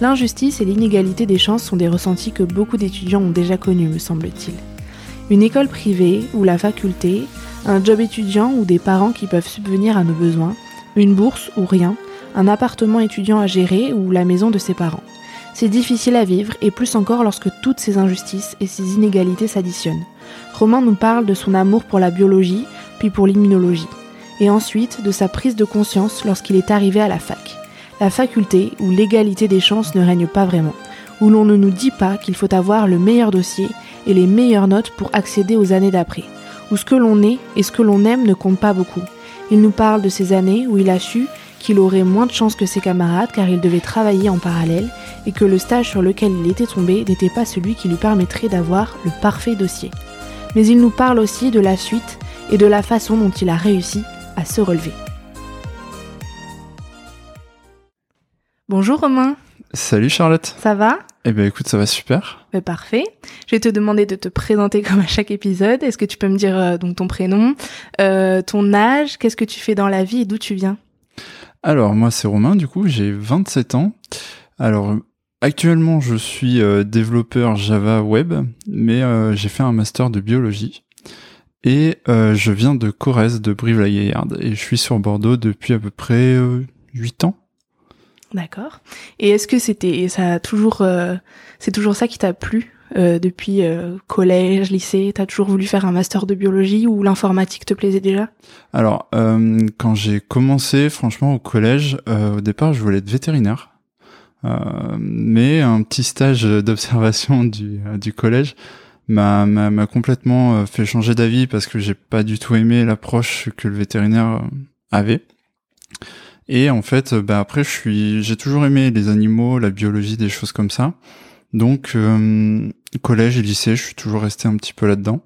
L'injustice et l'inégalité des chances sont des ressentis que beaucoup d'étudiants ont déjà connus, me semble-t-il. Une école privée ou la faculté, un job étudiant ou des parents qui peuvent subvenir à nos besoins, une bourse ou rien, un appartement étudiant à gérer ou la maison de ses parents. C'est difficile à vivre et plus encore lorsque toutes ces injustices et ces inégalités s'additionnent. Romain nous parle de son amour pour la biologie, puis pour l'immunologie, et ensuite de sa prise de conscience lorsqu'il est arrivé à la fac. La faculté où l'égalité des chances ne règne pas vraiment, où l'on ne nous dit pas qu'il faut avoir le meilleur dossier et les meilleures notes pour accéder aux années d'après, où ce que l'on est et ce que l'on aime ne compte pas beaucoup. Il nous parle de ces années où il a su qu'il aurait moins de chance que ses camarades car il devait travailler en parallèle et que le stage sur lequel il était tombé n'était pas celui qui lui permettrait d'avoir le parfait dossier. Mais il nous parle aussi de la suite et de la façon dont il a réussi à se relever. Bonjour Romain. Salut Charlotte. Ça va? Eh ben écoute, ça va super. Ben, parfait. Je vais te demander de te présenter comme à chaque épisode. Est-ce que tu peux me dire euh, donc ton prénom, euh, ton âge, qu'est-ce que tu fais dans la vie et d'où tu viens? Alors moi c'est Romain, du coup j'ai 27 ans. Alors actuellement je suis euh, développeur Java Web, mais j'ai fait un master de biologie. Et je viens de Corrèze, de Brive-la-Gaillarde, et je suis sur Bordeaux depuis à peu près 8 ans. D'accord. Et est-ce que c'était ça a toujours c'est toujours ça qui t'a plu depuis collège, lycée, t'as toujours voulu faire un master de biologie ou l'informatique te plaisait déjà? Alors, euh, quand j'ai commencé, franchement, au collège, euh, au départ, je voulais être vétérinaire. Euh, mais un petit stage d'observation du, collège m'a, m'a complètement fait changer d'avis parce que j'ai pas du tout aimé l'approche que le vétérinaire avait. Et en fait, bah après, je suis, j'ai toujours aimé les animaux, la biologie, des choses comme ça. Donc euh, collège et lycée, je suis toujours resté un petit peu là-dedans.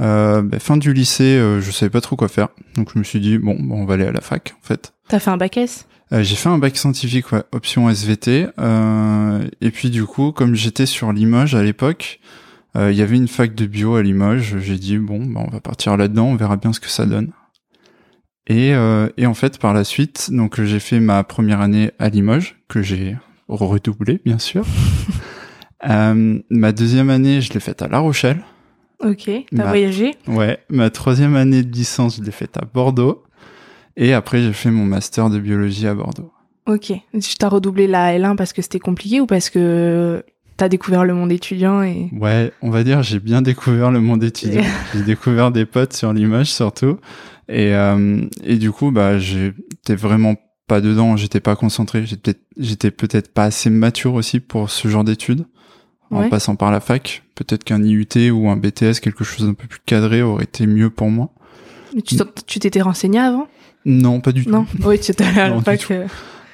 Euh, bah, fin du lycée, euh, je savais pas trop quoi faire, donc je me suis dit bon, bon on va aller à la fac en fait. T'as fait un bac S? Euh, J'ai fait un bac scientifique, ouais, option SVT. Euh, et puis du coup, comme j'étais sur Limoges à l'époque, il y avait une fac de bio à Limoges. J'ai dit bon, bah, on va partir là-dedans, on verra bien ce que ça donne. Et, et en fait, par la suite, donc j'ai fait ma première année à Limoges, que j'ai redoublé bien sûr. Euh, ma deuxième année, je l'ai faite à La Rochelle. Ok, t'as voyagé? Ouais, ma troisième année de licence, je l'ai faite à Bordeaux. Et après, j'ai fait mon master de biologie à Bordeaux. Ok, tu t'as redoublé la L1 parce que c'était compliqué ou parce que t'as découvert le monde étudiant et... Ouais, on va dire j'ai bien découvert le monde étudiant. j'ai découvert des potes sur l'image surtout. Et, euh, et du coup, bah, j'étais vraiment pas dedans, j'étais pas concentré, j'étais peut-être pas assez mature aussi pour ce genre d'études. En passant par la fac, peut-être qu'un IUT ou un BTS, quelque chose d'un peu plus cadré, aurait été mieux pour moi. Mais tu t'étais renseigné avant? Non, pas du tout. Non, oui, tu étais allé à la fac. Euh.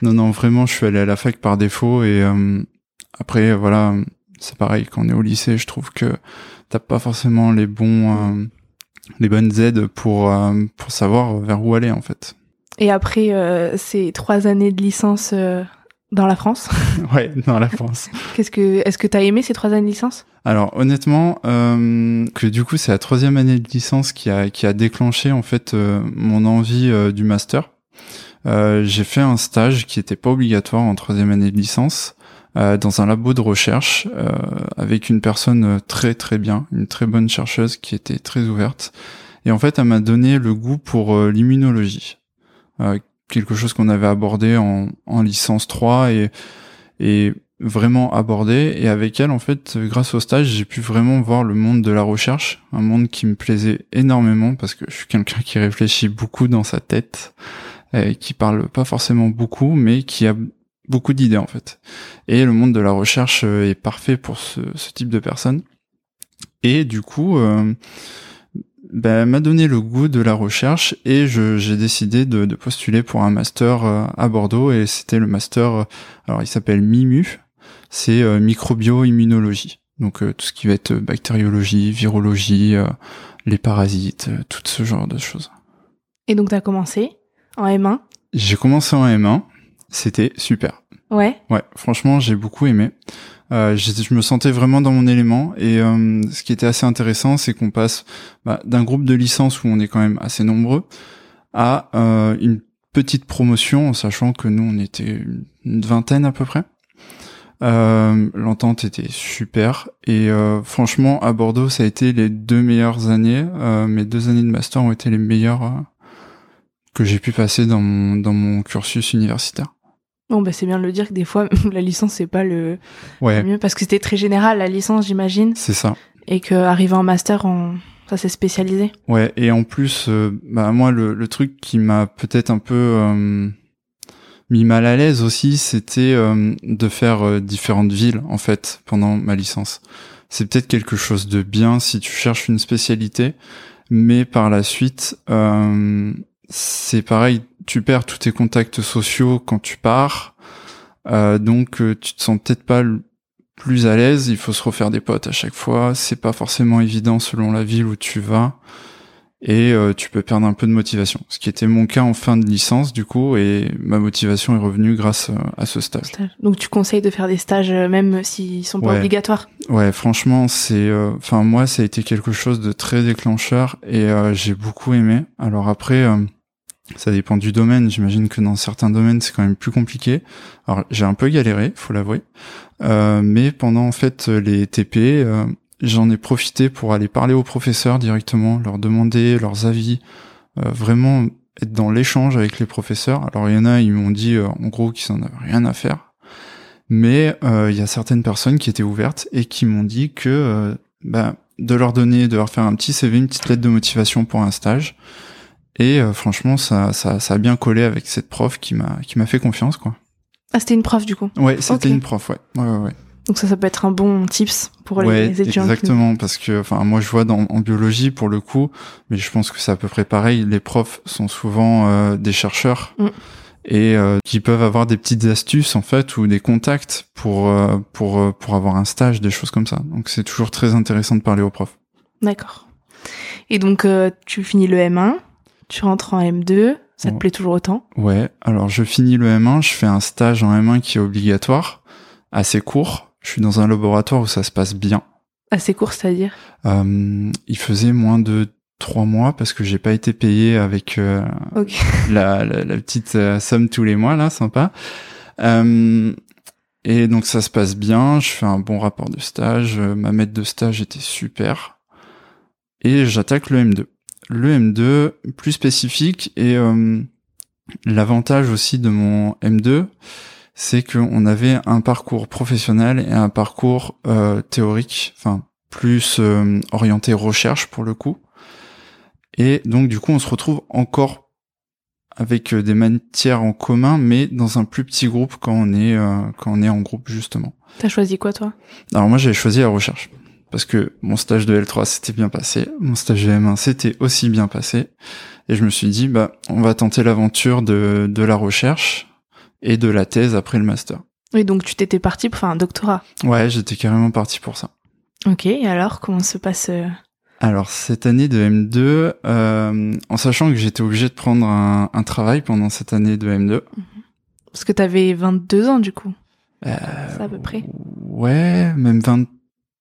Non, non, vraiment, je suis allé à la fac par défaut et euh, après, voilà, c'est pareil. Quand on est au lycée, je trouve que t'as pas forcément les bons, euh, les bonnes aides pour pour savoir vers où aller en fait. Et après euh, ces trois années de licence euh, dans la France? Ouais, dans la France. Qu'est-ce que, est-ce que t'as aimé ces trois années de licence? Alors honnêtement, euh, que du coup c'est la troisième année de licence qui a qui a déclenché en fait euh, mon envie euh, du master. j'ai fait un stage qui était pas obligatoire en troisième année de licence. Dans un labo de recherche avec une personne très très bien, une très bonne chercheuse qui était très ouverte. Et en fait, elle m'a donné le goût pour l'immunologie. Euh, quelque chose qu'on avait abordé en, en licence 3 et, et vraiment abordé. Et avec elle, en fait, grâce au stage, j'ai pu vraiment voir le monde de la recherche, un monde qui me plaisait énormément parce que je suis quelqu'un qui réfléchit beaucoup dans sa tête, et qui parle pas forcément beaucoup, mais qui a beaucoup d'idées en fait. Et le monde de la recherche euh, est parfait pour ce, ce type de personnes. Et du coup, euh, ben, m'a donné le goût de la recherche et j'ai décidé de, de, postuler pour un master euh, à Bordeaux et c'était le master, euh, alors il s'appelle MIMU, c'est euh, microbio-immunologie. Donc tout ce qui va être bactériologie, virologie, les parasites, tout ce genre de choses. Et donc tu as commencé en M1 J'ai commencé en M1, c'était super. Ouais. Ouais, franchement, j'ai beaucoup aimé. Euh, je me sentais vraiment dans mon élément et euh, ce qui était assez intéressant, c'est qu'on passe bah, d'un groupe de licence où on est quand même assez nombreux à euh, une petite promotion, en sachant que nous on était une vingtaine à peu près. Euh, L'entente était super et euh, franchement à Bordeaux ça a été les deux meilleures années. Euh, mes deux années de master ont été les meilleures que j'ai pu passer dans mon dans mon cursus universitaire. Bon, bah, c'est bien de le dire que des fois, la licence, c'est pas le, mieux parce que c'était très général, la licence, j'imagine. C'est ça. Et qu'arriver en master, on... ça s'est spécialisé. Ouais, et en plus, euh, bah, moi, le, le truc qui m'a peut-être un peu euh, mis mal à l'aise aussi, c'était euh, de faire différentes villes, en fait, pendant ma licence. C'est peut-être quelque chose de bien si tu cherches une spécialité, mais par la suite, c'est pareil, tu perds tous tes contacts sociaux quand tu pars, euh, donc euh, tu te sens peut-être pas plus à l'aise. Il faut se refaire des potes à chaque fois. C'est pas forcément évident selon la ville où tu vas, et euh, tu peux perdre un peu de motivation. Ce qui était mon cas en fin de licence du coup, et ma motivation est revenue grâce à ce stage. Donc tu conseilles de faire des stages même s'ils sont pas obligatoires. Ouais, franchement, c'est, enfin moi, ça a été quelque chose de très déclencheur et j'ai beaucoup aimé. Alors après ça dépend du domaine. J'imagine que dans certains domaines, c'est quand même plus compliqué. Alors, j'ai un peu galéré, faut l'avouer. Euh, mais pendant en fait les TP, euh, j'en ai profité pour aller parler aux professeurs directement, leur demander leurs avis, euh, vraiment être dans l'échange avec les professeurs. Alors, il y en a, ils m'ont dit en gros qu'ils n'en avaient rien à faire. Mais il y a certaines personnes qui étaient ouvertes et qui m'ont dit que bah, de leur donner, de leur faire un petit CV, une petite lettre de motivation pour un stage, et euh, franchement, ça, ça, ça a bien collé avec cette prof qui m'a qui m'a fait confiance, quoi. Ah, c'était une prof du coup. Ouais, c'était une prof, ouais. ouais, ouais, Donc ça, ça peut être un bon tips pour les étudiants. Exactement, parce que, enfin, moi je vois dans, en biologie pour le coup, mais je pense que c'est à peu près pareil. Les profs sont souvent euh, des chercheurs mm. et euh, qui peuvent avoir des petites astuces en fait ou des contacts pour pour pour avoir un stage, des choses comme ça. Donc c'est toujours très intéressant de parler aux profs. D'accord. Et donc tu finis le M1 tu rentres en M2, ça te plaît toujours autant Ouais, alors je finis le M1, je fais un stage en M1 qui est obligatoire, assez court. Je suis dans un laboratoire où ça se passe bien. Assez court, c'est-à-dire euh, Il faisait moins de trois mois parce que j'ai pas été payé avec euh, la, la, petite euh, somme tous les mois là, sympa. Et donc ça se passe bien, je fais un bon rapport de stage, ma maître de stage était super. Et j'attaque le M2 le M2 plus spécifique et euh, l'avantage aussi de mon M2, c'est qu'on avait un parcours professionnel et un parcours euh, théorique, enfin plus euh, orienté recherche pour le coup. Et donc du coup, on se retrouve encore avec des matières en commun, mais dans un plus petit groupe quand on est quand on est en groupe justement. T'as choisi quoi toi? Alors moi, j'ai choisi la recherche parce que mon stage de L3 s'était bien passé, mon stage de M1 s'était aussi bien passé, et je me suis dit bah on va tenter l'aventure de, de la recherche et de la thèse après le master. Oui, donc tu t'étais parti pour faire un doctorat. Ouais, j'étais carrément parti pour ça. Ok, et alors comment se passe euh, Alors cette année de M2, euh, en sachant que j'étais obligé de prendre un, un, travail pendant cette année de M2. Mhm. Parce que t'avais 22 ans du coup. Euh, ça à peu près. Ouais, même 20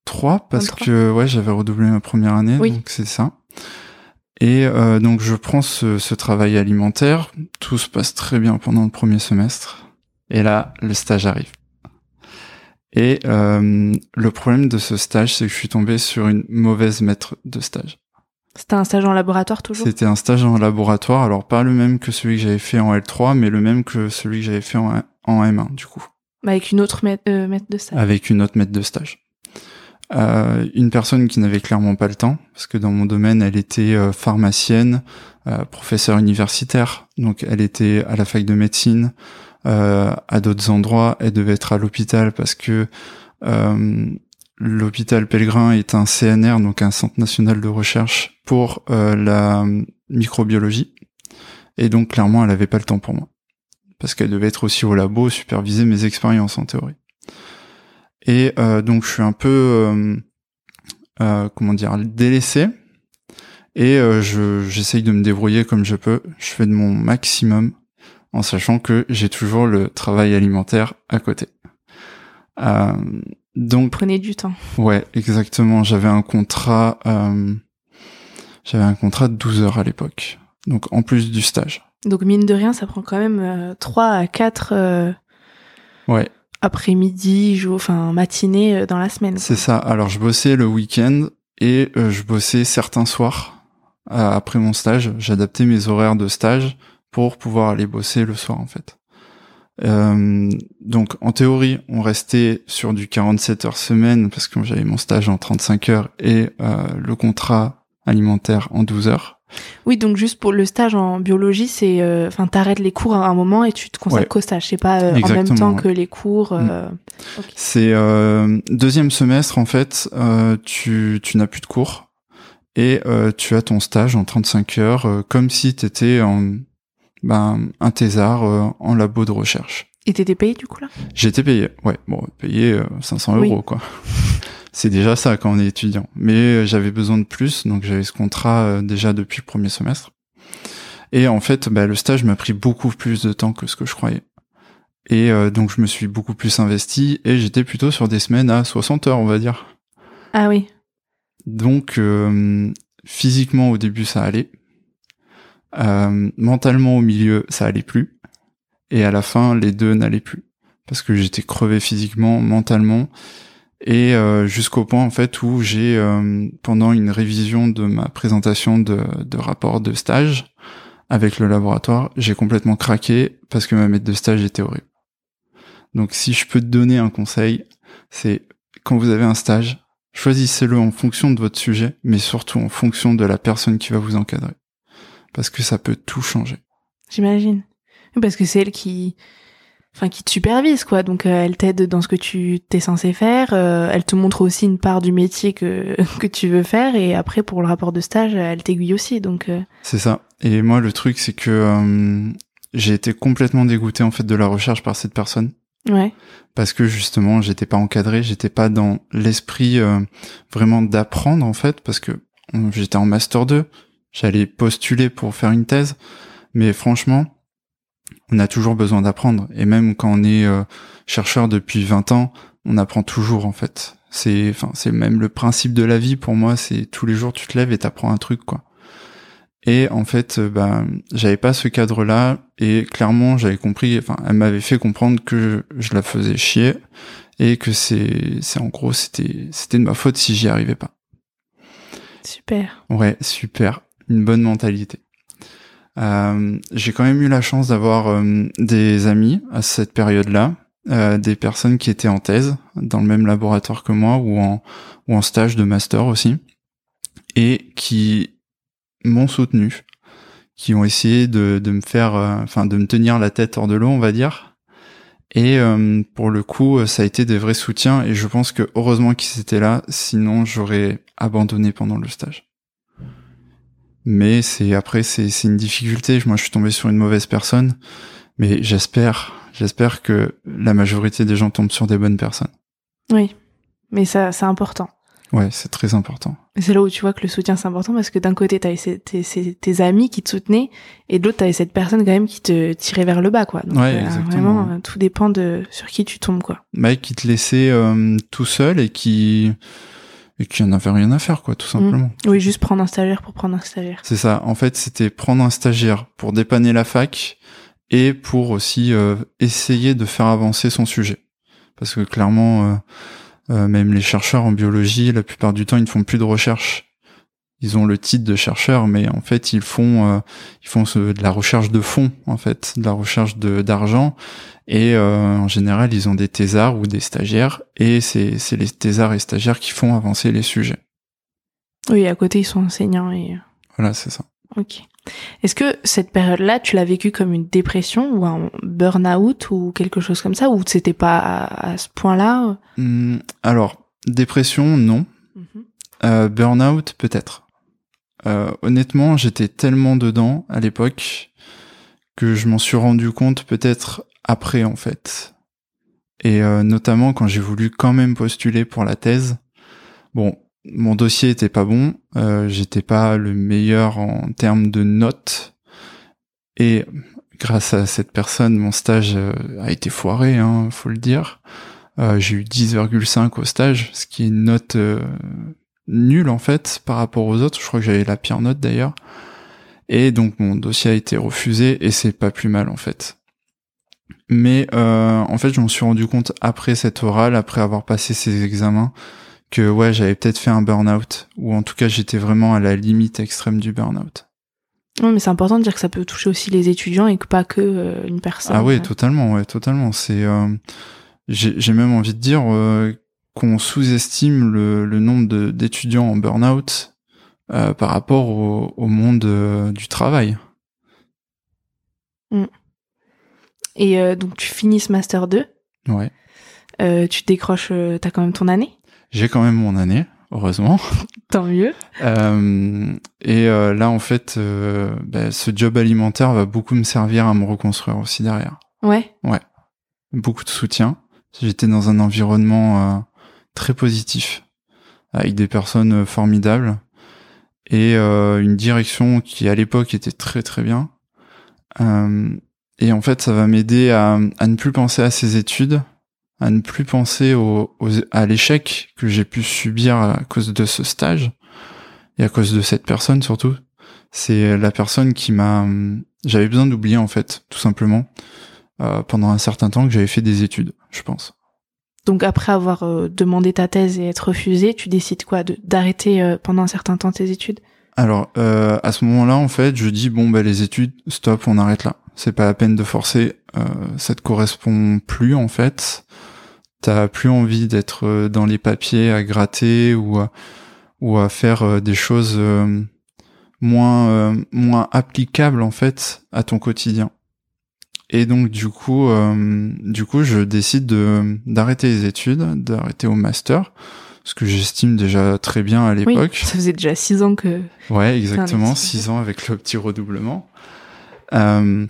3 parce que ouais j'avais redoublé ma première année donc c'est ça. Et euh, donc je prends ce, ce, travail alimentaire. Tout se passe très bien pendant le premier semestre. Et là le stage arrive. Et euh, le problème de ce stage c'est que je suis tombé sur une mauvaise maître de stage. C'était un stage en laboratoire toujours? C'était un stage en laboratoire, alors pas le même que celui que j'avais fait en L3, mais le même que celui que j'avais fait en, en M1 du coup. Avec une autre maître, euh, maître de stage. Avec une autre maître de stage. Euh, une personne qui n'avait clairement pas le temps, parce que dans mon domaine, elle était euh, pharmacienne, euh, professeure universitaire, donc elle était à la fac de médecine, à d'autres endroits, elle devait être à l'hôpital parce que l'hôpital Pellegrin est un CNR, donc un centre national de recherche pour la microbiologie, et donc clairement, elle avait pas le temps pour moi, parce qu'elle devait être aussi au labo, superviser mes expériences en théorie. Et euh, donc je suis un peu, euh, euh, comment dire, délaissé. Et je j'essaye de me débrouiller comme je peux. Je fais de mon maximum en sachant que j'ai toujours le travail alimentaire à côté. donc prenez du temps. Ouais, exactement. J'avais un contrat, j'avais un contrat de 12 heures à l'époque. Donc en plus du stage. Donc mine de rien, ça prend quand même euh, 3 à 4 euh, ouais. Après-midi, jour, enfin matinée euh, dans la semaine. C'est ça. Alors je bossais le week-end et euh, je bossais certains soirs après mon stage. J'adaptais mes horaires de stage pour pouvoir aller bosser le soir en fait. donc en théorie, on restait sur du 47 heures semaine parce que j'avais mon stage en 35 heures et le contrat alimentaire en 12 heures. Oui, donc juste pour le stage en biologie, c'est, euh, enfin, t'arrêtes les cours à un moment et tu te consacres qu'au stage. C'est pas euh, en même temps que les cours. Euh, mm. C'est deuxième semestre en fait. tu tu n'as plus de cours et tu as ton stage en 35 heures, comme si t'étais en ben un thésard en labo de recherche. Et t'étais payé du coup là? J'étais payé, ouais. Bon, payé 500 euros quoi c'est déjà ça quand on est étudiant. Mais euh, j'avais besoin de plus, donc j'avais ce contrat euh, déjà depuis le premier semestre. Et en fait, bah, le stage m'a pris beaucoup plus de temps que ce que je croyais. Et euh, donc je me suis beaucoup plus investi et j'étais plutôt sur des semaines à 60 heures, on va dire. Ah oui. Donc physiquement au début ça allait. mentalement au milieu ça allait plus. Et à la fin les deux n'allaient plus. Parce que j'étais crevé physiquement, mentalement et euh, jusqu'au point en fait où j'ai euh, pendant une révision de ma présentation de, de, rapport de stage avec le laboratoire, j'ai complètement craqué parce que ma maître de stage était horrible. Donc si je peux te donner un conseil, c'est quand vous avez un stage, choisissez-le en fonction de votre sujet, mais surtout en fonction de la personne qui va vous encadrer. Parce que ça peut tout changer. J'imagine. Parce que c'est elle qui, enfin qui te supervise quoi. Donc euh, elle t'aide dans ce que tu t'es censé faire euh, elle te montre aussi une part du métier que que tu veux faire et après pour le rapport de stage elle t'aiguille aussi donc euh. c'est ça. Et moi le truc c'est que j'ai été complètement dégoûté en fait de la recherche par cette personne. Ouais. Parce que justement j'étais pas encadré j'étais pas dans l'esprit vraiment d'apprendre en fait parce que j'étais en master 2 j'allais postuler pour faire une thèse. Mais franchement on a toujours besoin d'apprendre. Et même quand on est euh, chercheur depuis 20 ans, on apprend toujours en fait. C'est, enfin, c'est même le principe de la vie pour moi. C'est tous les jours tu te lèves et t'apprends un truc quoi. Et en fait, euh, bah, j'avais pas ce cadre-là et clairement j'avais compris. Enfin, elle m'avait fait comprendre que je, la faisais chier et que c'est, c'est en gros c'était, c'était de ma faute si j'y arrivais pas. Super. Ouais, super. Une bonne mentalité. Euh, j'ai quand même eu la chance d'avoir euh, des amis à cette période-là, euh, des personnes qui étaient en thèse dans le même laboratoire que moi ou en, ou en stage de master aussi, et qui m'ont soutenu, qui ont essayé de, de me faire, enfin de me tenir la tête hors de l'eau, on va dire. Et pour le coup, ça a été des vrais soutiens et je pense que heureusement qu'ils étaient là, sinon j'aurais abandonné pendant le stage mais c'est après c'est c'est une difficulté. Moi, je suis tombé sur une mauvaise personne, mais j'espère j'espère que la majorité des gens tombent sur des bonnes personnes. Oui, mais ça c'est important. Ouais, c'est très important. C'est là où tu vois que le soutien c'est important parce que d'un côté t'as tes, tes, amis qui te soutenaient et de l'autre t'avais cette personne quand même qui te tirait vers le bas quoi. Donc, ouais, euh, Vraiment, tout dépend de sur qui tu tombes quoi. Mec qui te laissait euh, tout seul et qui et qui en avait rien à faire, quoi, tout simplement. Mmh. Oui, juste prendre un stagiaire pour prendre un stagiaire. C'est ça. En fait, c'était prendre un stagiaire pour dépanner la fac et pour aussi euh, essayer de faire avancer son sujet. Parce que clairement, euh, euh, même les chercheurs en biologie, la plupart du temps, ils ne font plus de recherche. Ils ont le titre de chercheur, mais en fait, ils font, ils font de la recherche de fonds, en fait, de la recherche de d'argent, et euh, en général, ils ont des thésards ou des stagiaires, et c'est les thésards et stagiaires qui font avancer les sujets. Oui, à côté, ils sont enseignants et... Euh, voilà, c'est ça. Ok. Est-ce que cette période-là, tu l'as vécue comme une dépression ou un burn-out ou quelque chose comme ça, ou c'était pas à, ce point-là mmh, Alors, dépression, non. Mm euh, burn-out, peut-être. Euh, honnêtement, j'étais tellement dedans à l'époque que je m'en suis rendu compte peut-être après en fait. Et euh, notamment quand j'ai voulu quand même postuler pour la thèse, bon, mon dossier était pas bon, euh, j'étais pas le meilleur en termes de notes, et grâce à cette personne, mon stage a été foiré, hein, faut le dire. J'ai eu 10,5 au stage, ce qui est une note nulle en fait par rapport aux autres. Je crois que j'avais la pire note d'ailleurs. Et donc mon dossier a été refusé et c'est pas plus mal en fait. Mais euh, en fait, je m'en suis rendu compte après cette orale, après avoir passé ces examens, que ouais, j'avais peut-être fait un burn-out, ou en tout cas, j'étais vraiment à la limite extrême du burn-out. Oui, mais c'est important de dire que ça peut toucher aussi les étudiants et que pas que euh, une personne. Ah oui, totalement, ouais, totalement. C'est, euh, j'ai même envie de dire qu'on sous-estime le, le, nombre d'étudiants en burn-out euh, par rapport au, au monde euh, du travail. Mm. Et euh, donc tu finis ce master 2. Ouais. tu décroches, t'as quand même ton année. J'ai quand même mon année heureusement. Tant mieux. Et là, en fait, bah, ce job alimentaire va beaucoup me servir à me reconstruire aussi derrière. Ouais. Ouais. Beaucoup de soutien. J'étais dans un environnement très positif, avec des personnes formidables et une direction qui à l'époque était très très bien. et en fait, ça va m'aider à, ne plus penser à ces études à ne plus penser au, à l'échec que j'ai pu subir à cause de ce stage et à cause de cette personne surtout. C'est la personne qui m'a, j'avais besoin d'oublier en fait, tout simplement, euh, pendant un certain temps que j'avais fait des études, je pense. Donc après avoir euh, demandé ta thèse et être refusé, tu décides quoi, d'arrêter euh, pendant un certain temps tes études? Alors euh, à ce moment-là, en fait, je dis bon bah les études, stop, on arrête là. C'est pas la peine de forcer. ça te correspond plus en fait t'as plus envie d'être euh, dans les papiers à gratter ou à, ou à faire euh, des choses euh, moins moins applicables en fait à ton quotidien. Et donc du coup du coup je décide de d'arrêter les études, d'arrêter au master ce que j'estime déjà très bien à l'époque. Oui, ça faisait déjà six ans que. Ouais, exactement, six ans avec le petit redoublement. Euh,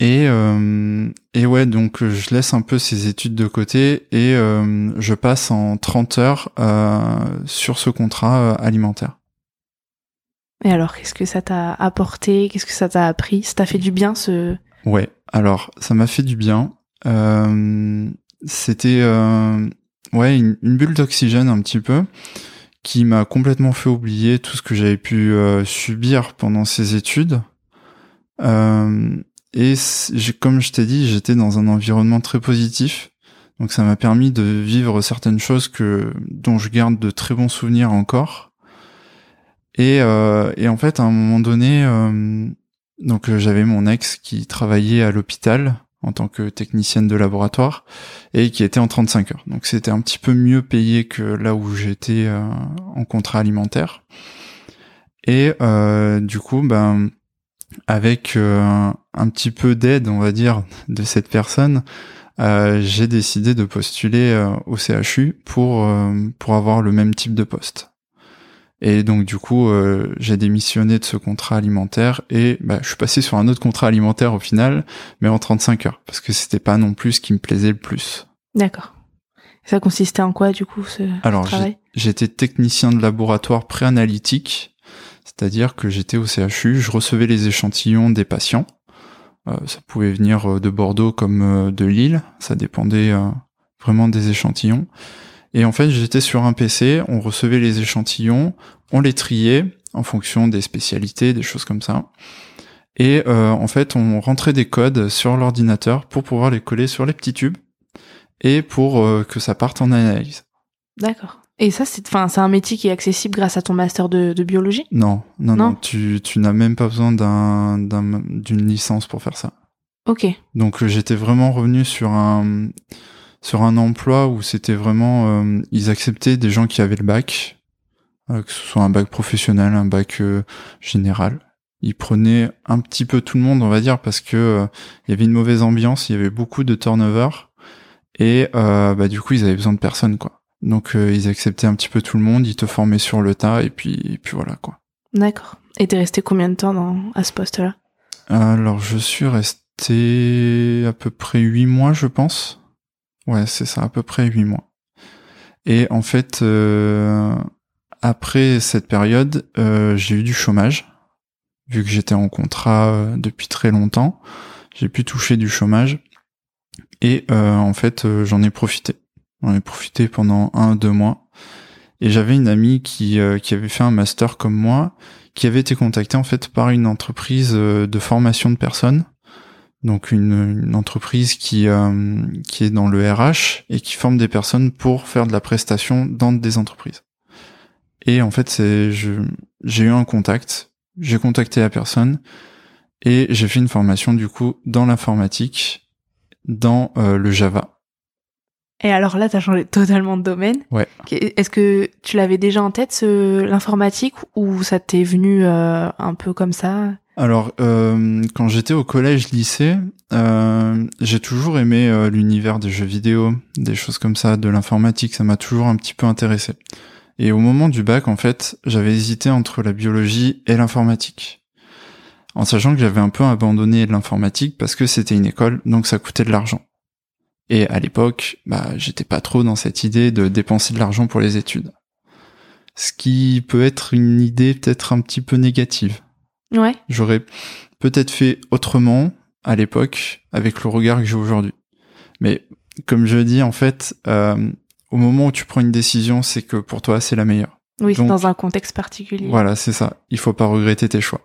et, euh, et ouais, donc euh, je laisse un peu ces études de côté et euh, je passe en 30 heures euh, sur ce contrat euh, alimentaire. Et alors, qu'est-ce que ça t'a apporté? Qu'est-ce que ça t'a appris? Ça t'a fait du bien ce Ouais, alors ça m'a fait du bien. C'était ouais une, bulle d'oxygène un petit peu qui m'a complètement fait oublier tout ce que j'avais pu subir pendant ces études. Euh, et comme je t'ai dit, j'étais dans un environnement très positif. Donc ça m'a permis de vivre certaines choses que dont je garde de très bons souvenirs encore. Et, euh, et en fait, à un moment donné, euh, donc euh, j'avais mon ex qui travaillait à l'hôpital en tant que technicienne de laboratoire et qui était en 35 heures. Donc c'était un petit peu mieux payé que là où j'étais euh, en contrat alimentaire. Et euh, du coup, ben avec un petit peu d'aide, on va dire, de cette personne, j'ai décidé de postuler au CHU pour pour avoir le même type de poste. Et donc du coup, j'ai démissionné de ce contrat alimentaire et bah, je suis passé sur un autre contrat alimentaire au final, mais en 35 heures, parce que c'était pas non plus ce qui me plaisait le plus. D'accord. Ça consistait en quoi du coup ce Alors, j'étais technicien de laboratoire préanalytique c'est-à-dire que j'étais au CHU, je recevais les échantillons des patients. Euh, ça pouvait venir euh, de Bordeaux comme euh, de Lille, ça dépendait vraiment des échantillons. Et en fait, j'étais sur un PC, on recevait les échantillons, on les triait en fonction des spécialités, des choses comme ça. Et en fait, on rentrait des codes sur l'ordinateur pour pouvoir les coller sur les petits tubes et pour que ça parte en analyse. D'accord. Et ça, c'est, enfin, c'est un métier qui est accessible grâce à ton master de, de biologie? Non, non, non, Tu, tu n'as même pas besoin d'un, d'un, d'une licence pour faire ça. Ok. Donc euh, j'étais vraiment revenu sur un, sur un emploi où c'était vraiment, euh, ils acceptaient des gens qui avaient le bac, euh, que ce soit un bac professionnel, un bac général. Ils prenaient un petit peu tout le monde, on va dire, parce que il y avait une mauvaise ambiance, il y avait beaucoup de turnover, et bah du coup ils avaient besoin de personne, quoi. Donc euh, ils acceptaient un petit peu tout le monde, ils te formaient sur le tas et puis et puis voilà quoi. D'accord. Et t'es resté combien de temps dans, à ce poste-là? Alors je suis resté à peu près huit mois je pense. Ouais, c'est ça, à peu près huit mois. Et en fait, euh, après cette période, euh, j'ai eu du chômage, vu que j'étais en contrat euh, depuis très longtemps. J'ai pu toucher du chômage. Et en fait, j'en ai profité. J'en ai profité pendant un, deux mois. Et j'avais une amie qui, qui avait fait un master comme moi, qui avait été contactée en fait par une entreprise de formation de personnes donc une, entreprise qui euh, qui est dans le RH et qui forme des personnes pour faire de la prestation dans des entreprises. Et en fait, c'est j'ai eu un contact, j'ai contacté la personne et j'ai fait une formation du coup dans l'informatique, dans euh, le Java. Et alors là, tu as changé totalement de domaine. Ouais. Est-ce que tu l'avais déjà en tête, l'informatique, ou ça t'est venu euh, un peu comme ça? Alors, euh, quand j'étais au collège-lycée, euh, j'ai toujours aimé euh, l'univers des jeux vidéo, des choses comme ça, de l'informatique, ça m'a toujours un petit peu intéressé. Et au moment du bac, en fait, j'avais hésité entre la biologie et l'informatique. En sachant que j'avais un peu abandonné l'informatique parce que c'était une école, donc ça coûtait de l'argent. Et à l'époque, bah, j'étais pas trop dans cette idée de dépenser de l'argent pour les études. Ce qui peut être une idée peut-être un petit peu négative Ouais. J'aurais peut-être fait autrement à l'époque avec le regard que j'ai aujourd'hui. Mais comme je dis, en fait, euh, au moment où tu prends une décision, c'est que pour toi, c'est la meilleure. Oui, dans un contexte particulier. Voilà, c'est ça. Il faut pas regretter tes choix.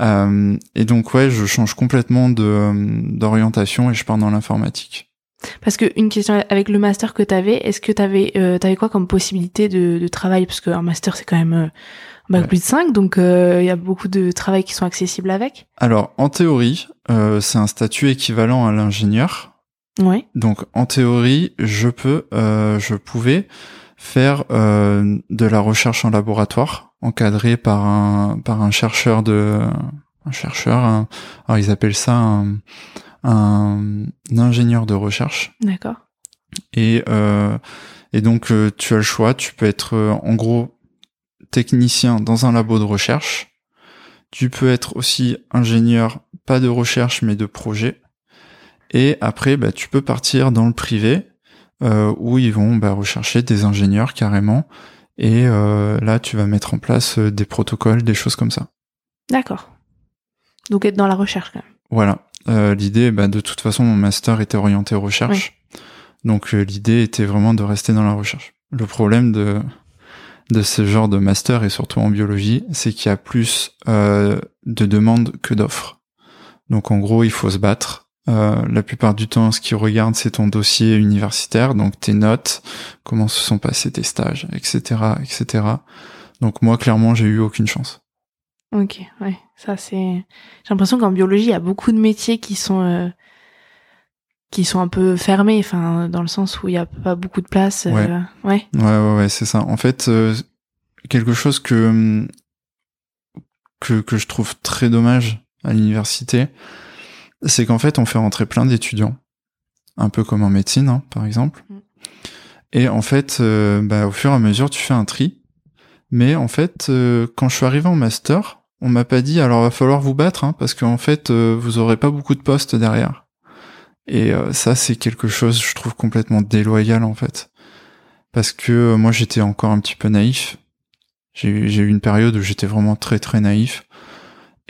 Euh, et donc ouais, je change complètement de d'orientation et je pars dans l'informatique. Parce que une question avec le master que tu avais, est-ce que tu avais euh, avais quoi comme possibilité de, de travail? Parce qu'un master c'est quand même euh, bah, plus de 5, donc il euh, y a beaucoup de travail qui sont accessibles avec. Alors, en théorie, c'est un statut équivalent à l'ingénieur. Oui. Donc, en théorie, je peux, je pouvais faire de la recherche en laboratoire, encadré par un par un chercheur de un chercheur. alors, ils appellent ça un, un, ingénieur de recherche. D'accord. Et et donc, tu as le choix. Tu peux être, en gros, technicien dans un labo de recherche. Tu peux être aussi ingénieur, pas de recherche mais de projet. Et après, bah, tu peux partir dans le privé euh, où ils vont bah, rechercher des ingénieurs carrément. Et euh, là, tu vas mettre en place euh, des protocoles, des choses comme ça. D'accord. Donc être dans la recherche quand même. Voilà. L'idée, bah, de toute façon, mon master était orienté recherche. Donc l'idée était vraiment de rester dans la recherche. Le problème de de ce genre de master et surtout en biologie, c'est qu'il y a plus euh, de demandes que d'offres. Donc en gros, il faut se battre. Euh, la plupart du temps, ce qu'ils regardent, c'est ton dossier universitaire, donc tes notes, comment se sont passés tes stages, etc., etc. Donc moi, clairement, j'ai eu aucune chance. Ok, ouais, ça c'est. J'ai l'impression qu'en biologie, il y a beaucoup de métiers qui sont euh, qui sont un peu fermés, enfin dans le sens où il y a pas beaucoup de place. Euh, ouais. ouais. Ouais, ouais, c'est ça. En fait, euh, quelque chose que que que je trouve très dommage à l'université, c'est qu'en fait on fait rentrer plein d'étudiants, un peu comme en médecine, hein, par exemple. Mm. Et en fait, bah, au fur et à mesure, tu fais un tri. Mais en fait, quand je suis arrivé en master, on m'a pas dit alors va falloir vous battre, hein, parce qu'en fait, vous aurez pas beaucoup de postes derrière. Et euh, ça, c'est quelque chose, je trouve, complètement déloyal en fait. Parce que euh, moi, j'étais encore un petit peu naïf. J'ai eu une période où j'étais vraiment très très naïf.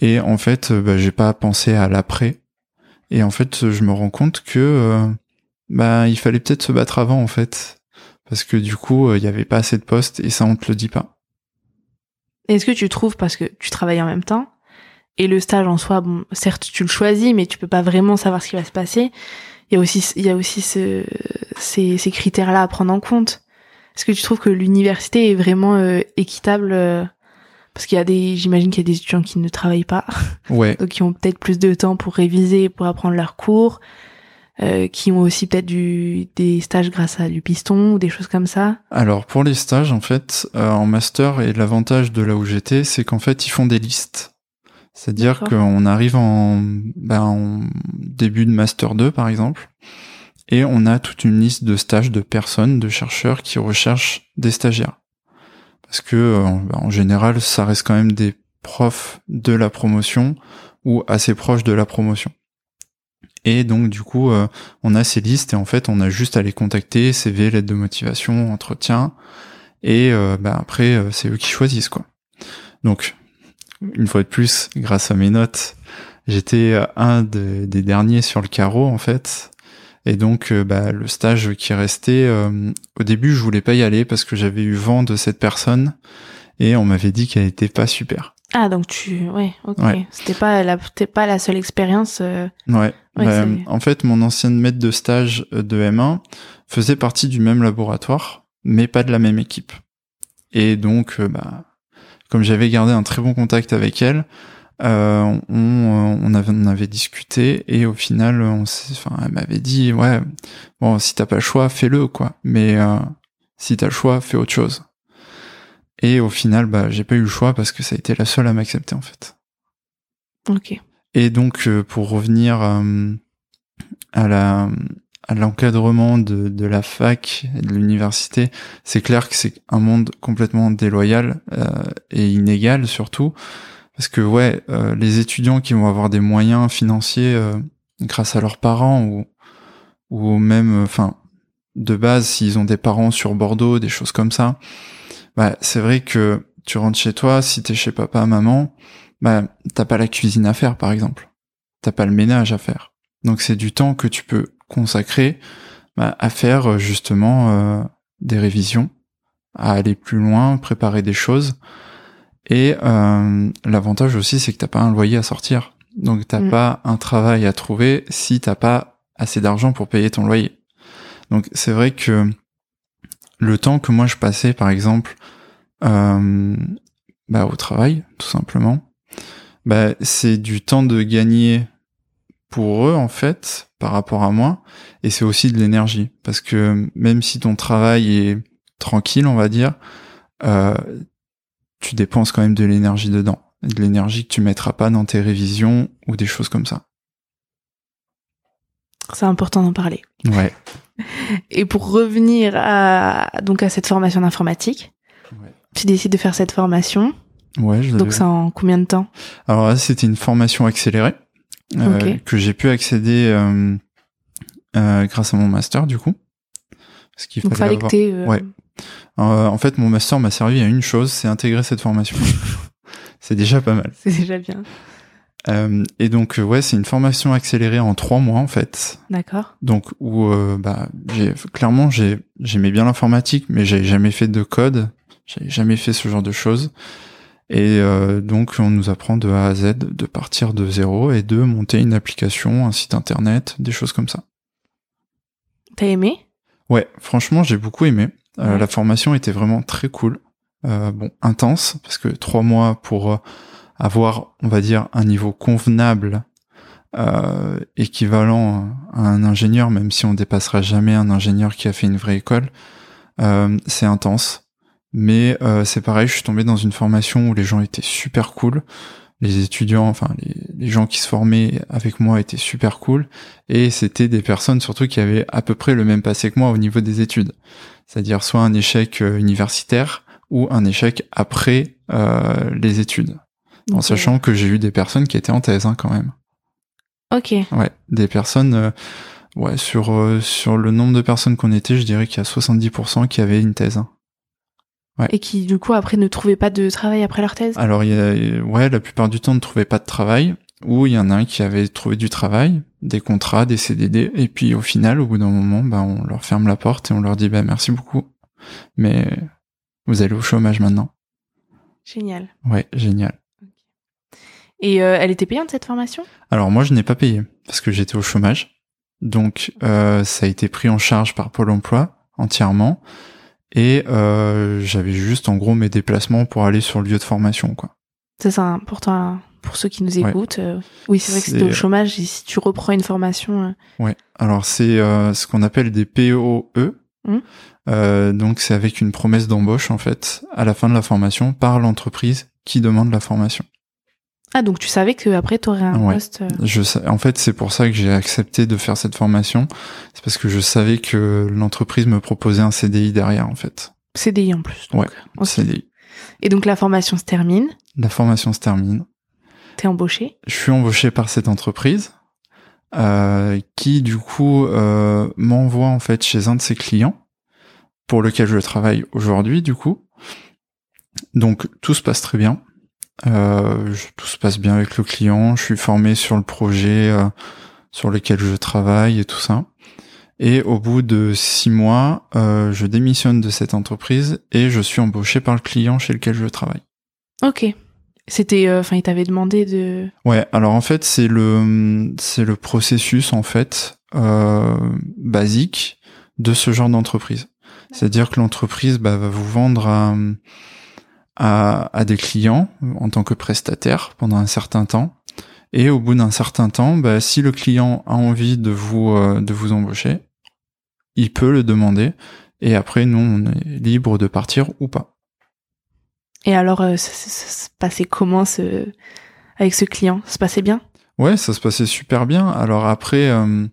Et en fait, euh, bah, j'ai pas pensé à l'après. Et en fait, je me rends compte que bah il fallait peut-être se battre avant en fait, parce que du coup, il y avait pas assez de postes et ça on te le dit pas. Est-ce que tu trouves parce que tu travailles en même temps et le stage en soi, bon, certes, tu le choisis, mais tu peux pas vraiment savoir ce qui va se passer. Il y a aussi, il y a aussi ce, ces, ces critères-là à prendre en compte. Est-ce que tu trouves que l'université est vraiment euh, équitable euh, Parce qu'il y a des, j'imagine qu'il y a des étudiants qui ne travaillent pas, ouais. donc qui ont peut-être plus de temps pour réviser, pour apprendre leurs cours, euh, qui ont aussi peut-être du des stages grâce à du piston ou des choses comme ça. Alors pour les stages, en fait, en master et l'avantage de là où j'étais, c'est qu'en fait ils font des listes. C'est-à-dire qu'on arrive en, ben, en début de Master 2, par exemple, et on a toute une liste de stages de personnes, de chercheurs qui recherchent des stagiaires. Parce que, euh, ben, en général, ça reste quand même des profs de la promotion ou assez proches de la promotion. Et donc du coup, euh, on a ces listes et en fait, on a juste à les contacter, CV, lettre de motivation, entretien, et euh, bah, après, euh, c'est eux qui choisissent quoi. Donc, une fois de plus, grâce à mes notes, j'étais un des derniers sur le carreau en fait. Et donc, bah, le stage qui restait, au début, je voulais pas y aller parce que j'avais eu vent de cette personne et on m'avait dit qu'elle était pas super. Ah donc tu ouais ok c'était pas la pas la seule expérience. Euh... Ouais. Bah, en fait mon ancienne maître de stage euh, de M1 faisait partie du même laboratoire mais pas de la même équipe et donc euh, bah comme j'avais gardé un très bon contact avec elle euh, on, on, avait, on avait discuté et au final on enfin elle m'avait dit ouais bon si t'as pas le choix fais-le quoi mais euh, si t'as le choix fais autre chose et au final, bah, j'ai pas eu le choix parce que ça a été la seule à m'accepter en fait. Ok. Et donc, euh, pour revenir euh, à la à l'encadrement de, de la fac et de l'université, c'est clair que c'est un monde complètement déloyal euh, et inégal surtout, parce que ouais, les étudiants qui vont avoir des moyens financiers grâce à leurs parents ou ou même, enfin, de base s'ils ont des parents sur Bordeaux, des choses comme ça, bah, c'est vrai que tu rentres chez toi, si t'es chez papa, maman, bah, t'as pas la cuisine à faire, par exemple. T'as pas le ménage à faire. Donc c'est du temps que tu peux consacrer bah, à faire euh, justement euh, des révisions, à aller plus loin, préparer des choses. Et euh, l'avantage aussi, c'est que t'as pas un loyer à sortir. Donc t'as mm. pas un travail à trouver si t'as pas assez d'argent pour payer ton loyer. Donc c'est vrai que le temps que moi je passais, par exemple, euh, bah, au travail, tout simplement, bah, c'est du temps de gagner pour eux, en fait, par rapport à moi, et c'est aussi de l'énergie. Parce que même si ton travail est tranquille, on va dire, euh, tu dépenses quand même de l'énergie dedans. De l'énergie que tu mettras pas dans tes révisions ou des choses comme ça. C'est important d'en parler. Ouais. Et pour revenir à, donc à cette formation d'informatique, tu décides de faire cette formation. Ouais, je Donc c'est en combien de temps? Alors là, c'était une formation accélérée euh, que j'ai pu accéder euh, euh, grâce à mon master du coup. Parce qu'il fallait, avoir... Ouais. en fait, mon master m'a servi à une chose, c'est intégrer cette formation. c'est déjà pas mal. C'est déjà bien. Euh, et donc euh, ouais, c'est une formation accélérée en trois mois en fait. D'accord. Donc où euh, bah j'ai clairement j'ai j'aimais bien l'informatique, mais j'ai jamais fait de code, j'avais jamais fait ce genre de choses. Et donc on nous apprend de A à Z de partir de zéro et de monter une application, un site internet, des choses comme ça. T'as aimé? Ouais, franchement j'ai beaucoup aimé. La formation était vraiment très cool. bon, intense parce que trois mois pour avoir, on va dire, un niveau convenable, euh, équivalent à un ingénieur, même si on dépassera jamais un ingénieur qui a fait une vraie école, euh, c'est intense. Mais euh, c'est pareil, je suis tombé dans une formation où les gens étaient super cool. Les étudiants, enfin les, gens qui se formaient avec moi étaient super cool. Et c'était des personnes surtout qui avaient à peu près le même passé que moi au niveau des études. C'est-à-dire soit un échec universitaire ou un échec après les études en sachant que j'ai eu des personnes qui étaient en thèse hein, quand même. Ok. Ouais, des personnes. Euh, ouais, sur euh, sur le nombre de personnes qu'on était, je dirais qu'il y a 70% qui avaient une thèse. Hein. Ouais. Et qui du coup après ne trouvaient pas de travail après leur thèse. Alors il y a, ouais, la plupart du temps ne trouvaient pas de travail. Ou il y en a un qui avait trouvé du travail, des contrats, des CDD, et puis au final, au bout d'un moment, bah, on leur ferme la porte et on leur dit bah merci beaucoup, mais vous allez au chômage maintenant. Génial. Ouais, génial. Et euh, elle était payante cette formation? Alors moi je n'ai pas payé parce que j'étais au chômage. Donc euh, ça a été pris en charge par Pôle Emploi entièrement et euh, j'avais juste en gros mes déplacements pour aller sur le lieu de formation quoi. C'est ça important pour ceux qui nous écoutent. Euh, oui c'est vrai que c'était au chômage et si tu reprends une formation. Ouais. Alors c'est ce qu'on appelle des POE. Mmh. donc c'est avec une promesse d'embauche en fait à la fin de la formation par l'entreprise qui demande la formation. Ah, donc tu savais que après tu aurais un poste. Euh, je en fait, c'est pour ça que j'ai accepté de faire cette formation. C'est parce que je savais que l'entreprise me proposait un CDI derrière, en fait. CDI en plus. Donc. Ouais, CDI. Et donc la formation se termine. La formation se termine. T'es embauché Je suis embauché par cette entreprise. euh, qui du coup euh, m'envoie en fait chez un de ses clients pour lequel je travaille aujourd'hui du coup. Donc tout se passe très bien. Euh, tout se passe bien avec le client. Je suis formé sur le projet euh, sur lequel je travaille et tout ça. Et au bout de six mois, euh, je démissionne de cette entreprise et je suis embauché par le client chez lequel je travaille. Ok. C'était, enfin, il t'avait demandé de. Ouais. Alors en fait, c'est le c'est le processus en fait basique de ce genre d'entreprise. C'est-à-dire que l'entreprise bah, va vous vendre à à, des clients en tant que prestataire pendant un certain temps. Et au bout d'un certain temps, bah, si le client a envie de vous euh, de vous embaucher, il peut le demander. Et après, nous, on est libre de partir ou pas. Et alors, euh, ça, se passait comment ce... avec ce client? Ça se passait bien? Ouais, ça se passait super bien. Alors après, euh,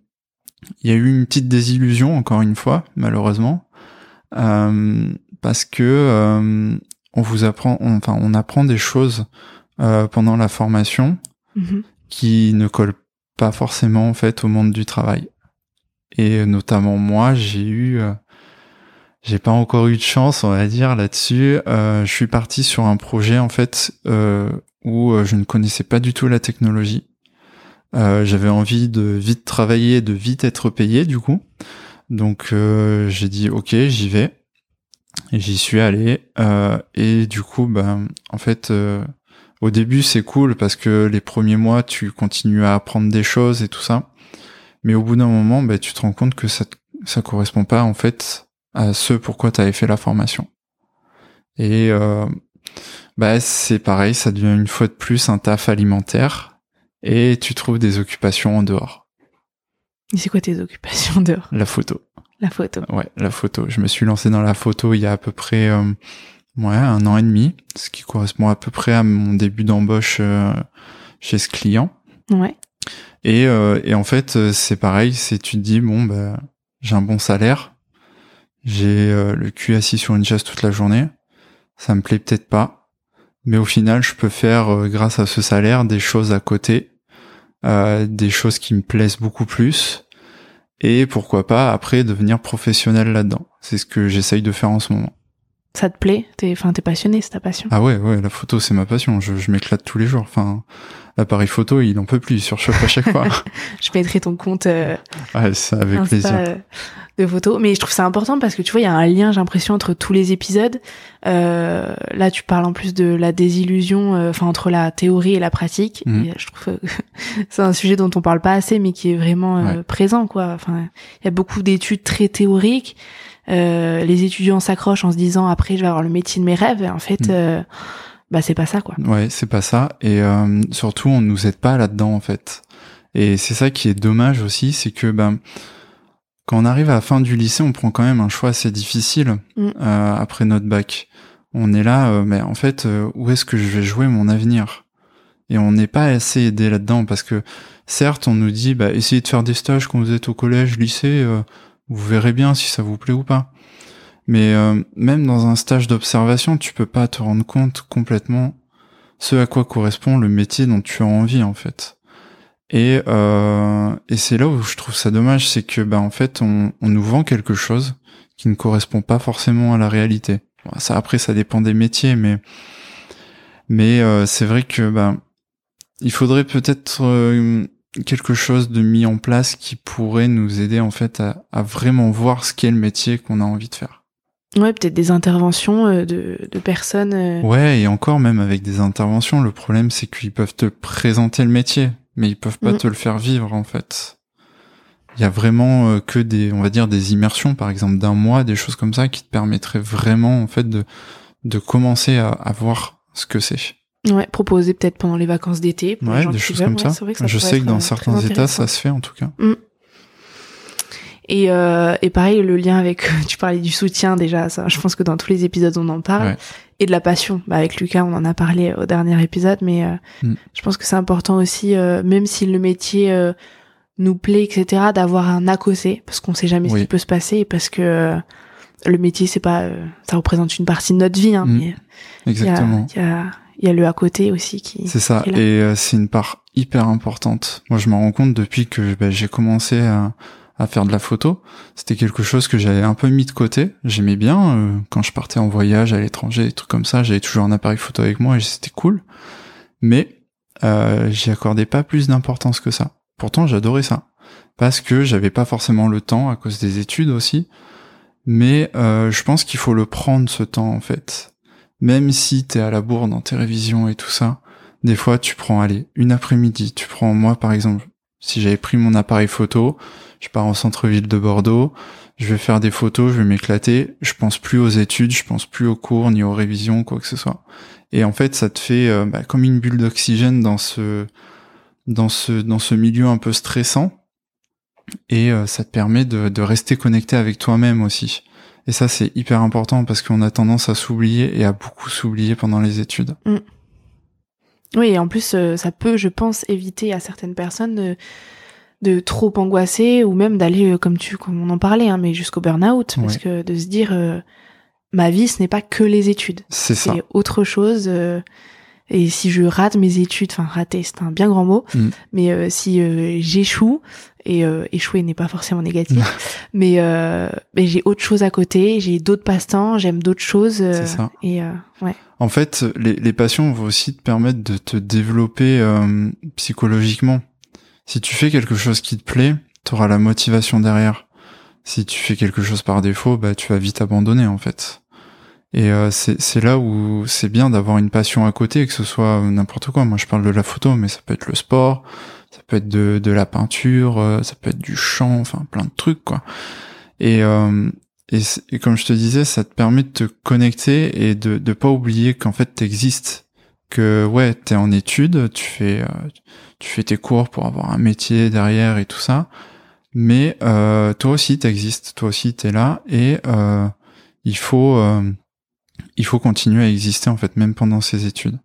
il y a eu une petite désillusion, encore une fois, malheureusement, parce que on vous apprend, enfin, on apprend des choses euh, pendant la formation mhm. qui ne collent pas forcément en fait au monde du travail. Et notamment moi, j'ai eu, euh, j'ai pas encore eu de chance, on va dire là-dessus. Euh, je suis parti sur un projet en fait où je ne connaissais pas du tout la technologie. J'avais envie de vite travailler, de vite être payé du coup. Donc j'ai dit ok, j'y vais. J'y suis allé. Euh, et du coup, ben, en fait, euh, au début, c'est cool parce que les premiers mois, tu continues à apprendre des choses et tout ça. Mais au bout d'un moment, ben, tu te rends compte que ça, ça correspond pas, en fait, à ce pourquoi tu avais fait la formation. Et euh, bah, c'est pareil, ça devient une fois de plus un taf alimentaire et tu trouves des occupations en dehors. C'est quoi tes occupations en dehors? La photo. La photo. Ouais, la photo. Je me suis lancé dans la photo il y a à peu près euh, ouais, un an et demi, ce qui correspond à peu près à mon début d'embauche euh, chez ce client. Ouais. Et, euh, et en fait, c'est pareil, c'est tu te dis bon bah j'ai un bon salaire, j'ai le cul assis sur une chaise toute la journée, ça me plaît peut-être pas, mais au final, je peux faire grâce à ce salaire des choses à côté, des choses qui me plaisent beaucoup plus et pourquoi pas après devenir professionnel là-dedans. C'est ce que j'essaye de faire en ce moment. Ça te plaît T'es, enfin, t'es passionné, c'est ta passion. Ah ouais, ouais, la photo c'est ma passion. Je, je m'éclate tous les jours. Enfin, l'appareil photo, il en peut plus, il surchauffe à chaque fois. je mettrai ton compte. Euh, ouais, ça avec plaisir. Euh, de photos. Mais je trouve ça important parce que tu vois, il y a un lien, j'ai l'impression, entre tous les épisodes. Euh, là, tu parles en plus de la désillusion, euh, enfin entre la théorie et la pratique. Mhm. Et je trouve que c'est un sujet dont on parle pas assez, mais qui est vraiment euh, présent, quoi. Enfin, il y a beaucoup d'études très théoriques. Euh, les étudiants s'accrochent en se disant après, je vais avoir le métier de mes rêves. Et en fait. Mhm. bah c'est pas ça quoi. Ouais, c'est pas ça et surtout on nous aide pas là-dedans en fait. Et c'est ça qui est dommage aussi, c'est que ben quand on arrive à la fin du lycée, on prend quand même un choix assez difficile mm. euh, après notre bac. On est là, euh, mais en fait, euh, où est-ce que je vais jouer mon avenir? Et on n'est pas assez aidé là-dedans parce que certes, on nous dit, bah, essayez de faire des stages quand vous êtes au collège, lycée, vous verrez bien si ça vous plaît ou pas. Mais même dans un stage d'observation, tu peux pas te rendre compte complètement ce à quoi correspond le métier dont tu as envie en fait. Et, euh, et c'est là où je trouve ça dommage, c'est que bah, en fait on, on, nous vend quelque chose qui ne correspond pas forcément à la réalité. ça après ça dépend des métiers, mais mais euh, c'est vrai que bah, il faudrait peut-être euh, quelque chose de mis en place qui pourrait nous aider en fait à, à vraiment voir ce qu'est le métier qu'on a envie de faire. Ouais, peut-être des interventions euh, de, de personnes. Euh. Ouais, et encore même avec des interventions, le problème c'est qu'ils peuvent te présenter le métier mais ils peuvent pas mm. te le faire vivre en fait. Il y a vraiment euh, que des, on va dire des immersions, par exemple d'un mois, des choses comme ça, qui te permettraient vraiment en fait de de commencer à, à voir ce que c'est. Ouais, proposer peut-être pendant les vacances d'été. Ouais, des choses comme ça. Je sais que dans euh, certains états, ça se fait en tout cas. Mm. Et, euh, et pareil, le lien avec, tu parlais du soutien déjà, ça, je pense que dans tous les épisodes on en parle, et de la passion. Bah, avec Lucas, on en a parlé au dernier épisode, mais euh, mm. je pense que c'est important aussi, euh, même si le métier euh, nous plaît, etc., d'avoir un à parce qu'on sait jamais ce qui peut se passer, parce que le métier, c'est pas, ça représente une partie de notre vie, hein, mm. Exactement. Il y a, il y a le à côté aussi qui. C'est ça, qui est là. et euh, c'est une part hyper importante. Moi, je m'en rends compte depuis que bah, j'ai commencé à, à faire de la photo. C'était quelque chose que j'avais un peu mis de côté. J'aimais bien euh, quand je partais en voyage à l'étranger, des trucs comme ça. J'avais toujours un appareil photo avec moi et c'était cool. Mais euh, j'y accordais pas plus d'importance que ça. Pourtant, j'adorais ça parce que j'avais pas forcément le temps à cause des études aussi. Mais euh, je pense qu'il faut le prendre ce temps en fait. Même si t'es à la bourre dans tes révisions et tout ça, des fois tu prends allez une après-midi. Tu prends moi par exemple, si j'avais pris mon appareil photo, je pars en centre-ville de Bordeaux, je vais faire des photos, je vais m'éclater. Je pense plus aux études, je pense plus aux cours ni aux révisions quoi que ce soit. Et en fait, ça te fait euh, bah, comme une bulle d'oxygène dans ce dans ce dans ce milieu un peu stressant et euh, ça te permet de, de rester connecté avec toi-même aussi. Et ça, c'est hyper important parce qu'on a tendance à s'oublier et à beaucoup s'oublier pendant les études. Oui, et en plus, euh, ça peut, je pense, éviter à certaines personnes de, de trop angoisser ou même d'aller, euh, comme tu, comme on en parlait, hein, mais jusqu'au burn-out, parce Ouais. que de se dire, euh, ma vie, ce n'est pas que les études, C'est ça. c'est autre chose. euh, et si je rate mes études, enfin rater, c'est un bien grand mot, Mm. mais euh, si euh, j'échoue, et euh, échouer n'est pas forcément négatif, mais, mais j'ai autre chose à côté, j'ai d'autres passe-temps, j'aime d'autres choses, C'est ça. et ouais, En fait, les, les passions vont aussi te permettre de te développer psychologiquement. Si tu fais quelque chose qui te plaît, tu auras la motivation derrière. Si tu fais quelque chose par défaut, bah tu vas vite abandonner en fait. Et euh, c'est là où c'est bien d'avoir une passion à côté, que ce soit n'importe quoi. Moi, je parle de la photo, mais ça peut être le sport, ça peut être de, de la peinture, euh, ça peut être du chant, enfin plein de trucs quoi. Et euh, et, comme je te disais, ça te permet de te connecter et de de pas oublier qu'en fait t'existes. Que ouais, t'es en études, tu fais euh, tu fais tes cours pour avoir un métier derrière et tout ça, mais euh, toi aussi t'existes, toi aussi t'es là et euh, il faut il faut continuer à exister en fait même pendant ces études.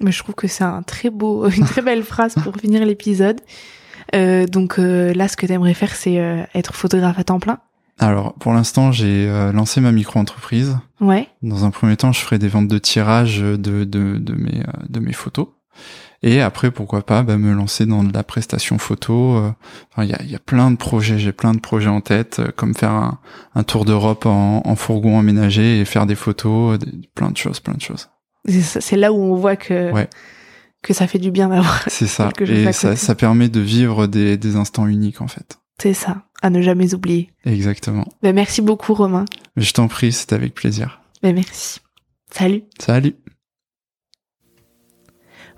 Mais je trouve que c'est un très beau, une très belle phrase pour finir l'épisode. Euh, donc euh, là, ce que tu aimerais faire, c'est euh, être photographe à temps plein? Alors pour l'instant j'ai lancé ma micro-entreprise. Ouais. Dans un premier temps, je ferai des ventes de tirage de, de, de, mes, de mes photos. Et après, pourquoi pas bah, me lancer dans de la prestation photo. euh. Enfin, il y a, y a plein de projets, j'ai plein de projets en tête, euh, comme faire un, un tour d'Europe en, en fourgon aménagé et faire des photos, euh, des- plein de choses, plein de choses. C'est là où on voit que, Ouais. que ça fait du bien d'avoir. C'est ça. Et ça, ça permet de vivre des, des instants uniques, en fait. C'est ça, à ne jamais oublier. Exactement. Ben, merci beaucoup, Romain. Je t'en prie, c'est avec plaisir. Ben, merci. Salut. Salut